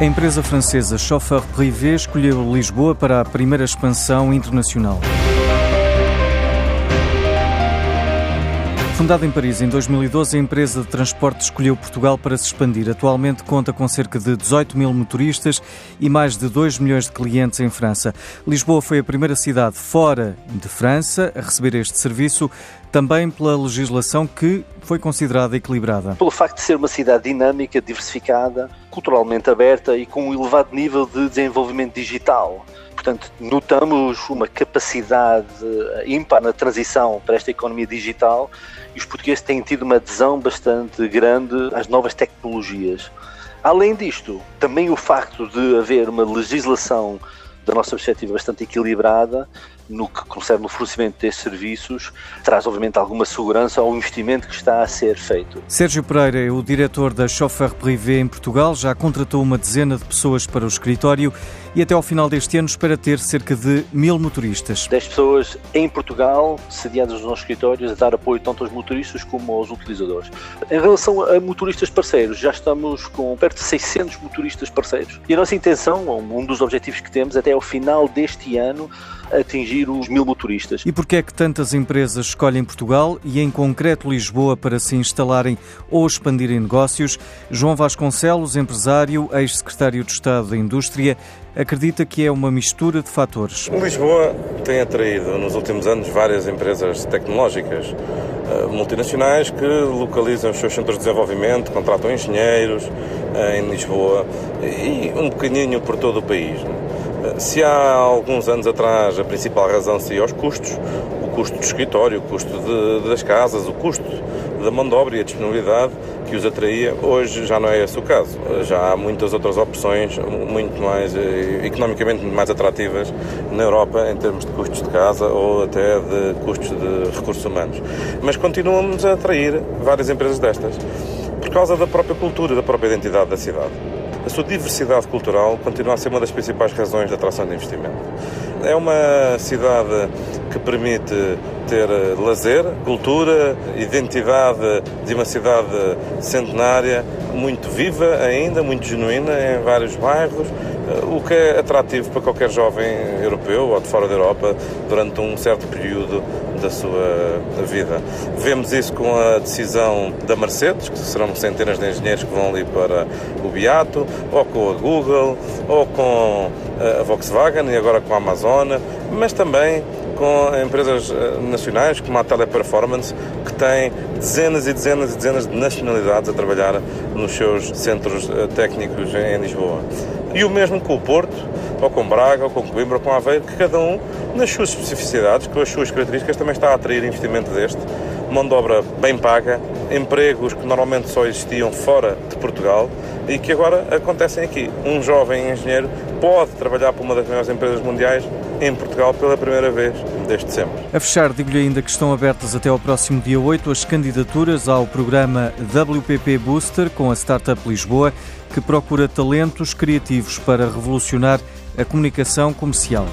A empresa francesa Chauffeur Privé escolheu Lisboa para a primeira expansão internacional. Fundada em Paris em 2012, a empresa de transporte escolheu Portugal para se expandir. Atualmente conta com cerca de 18 mil motoristas e mais de 2 milhões de clientes em França. Lisboa foi a primeira cidade fora de França a receber este serviço, também pela legislação que foi considerada equilibrada. Pelo facto de ser uma cidade dinâmica, diversificada, culturalmente aberta e com um elevado nível de desenvolvimento digital. Portanto, notamos uma capacidade ímpar na transição para esta economia digital e os portugueses têm tido uma adesão bastante grande às novas tecnologias. Além disto, também o facto de haver uma legislação da nossa perspectiva bastante equilibrada no que concerne no fornecimento destes serviços, traz obviamente alguma segurança ao investimento que está a ser feito. Sérgio Pereira é o diretor da Chauffeur Privé em Portugal, já contratou uma dezena de pessoas para o escritório e até ao final deste ano espera ter cerca de mil motoristas. 10 pessoas em Portugal, sediadas nos nossos escritórios, a dar apoio tanto aos motoristas como aos utilizadores. Em relação a motoristas parceiros, já estamos com perto de 600 motoristas parceiros. E a nossa intenção, um dos objetivos que temos até ao final deste ano, atingir os mil motoristas. E porquê é que tantas empresas escolhem Portugal e em concreto Lisboa para se instalarem ou expandirem negócios? João Vasconcelos, empresário, ex-secretário de Estado da Indústria, acredita que é uma mistura de fatores. Lisboa tem atraído nos últimos anos várias empresas tecnológicas eh, multinacionais que localizam os seus centros de desenvolvimento, contratam engenheiros eh, em Lisboa e um bocadinho por todo o país. Se há alguns anos atrás a principal razão seria os custos, o custo do escritório, o custo de, das casas, o custo da mão de obra e a disponibilidade que os atraía, hoje já não é esse o caso. Já há muitas outras opções muito mais eh, economicamente muito mais atrativas na Europa em termos de custos de casa ou até de custos de recursos humanos. Mas continuamos a atrair várias empresas destas por causa da própria cultura, da própria identidade da cidade a sua diversidade cultural continua a ser uma das principais razões de atração de investimento. É uma cidade que permite ter lazer, cultura, identidade de uma cidade centenária muito viva ainda, muito genuína em vários bairros, o que é atrativo para qualquer jovem europeu ou de fora da Europa durante um certo período da sua vida. Vemos isso com a decisão da Mercedes, que serão centenas de engenheiros que vão ali para o Beato, ou com a Google, ou com a Volkswagen e agora com a Amazon, mas também com empresas eh, nacionais como a Teleperformance, que tem dezenas e dezenas e dezenas de nacionalidades a trabalhar nos seus centros eh, técnicos em Lisboa. E o mesmo com o Porto, ou com Braga, ou com Coimbra, ou com Aveiro, que cada um, nas suas especificidades, com as suas características, também está a atrair investimento deste. Mão de obra bem paga, empregos que normalmente só existiam fora de Portugal e que agora acontecem aqui. Um jovem engenheiro pode trabalhar para uma das maiores empresas mundiais em Portugal pela primeira vez desde sempre. A fechar, digo-lhe ainda que estão abertas até ao próximo dia 8 as candidaturas ao programa WPP Booster com a Startup Lisboa, que procura talentos criativos para revolucionar a comunicação comercial.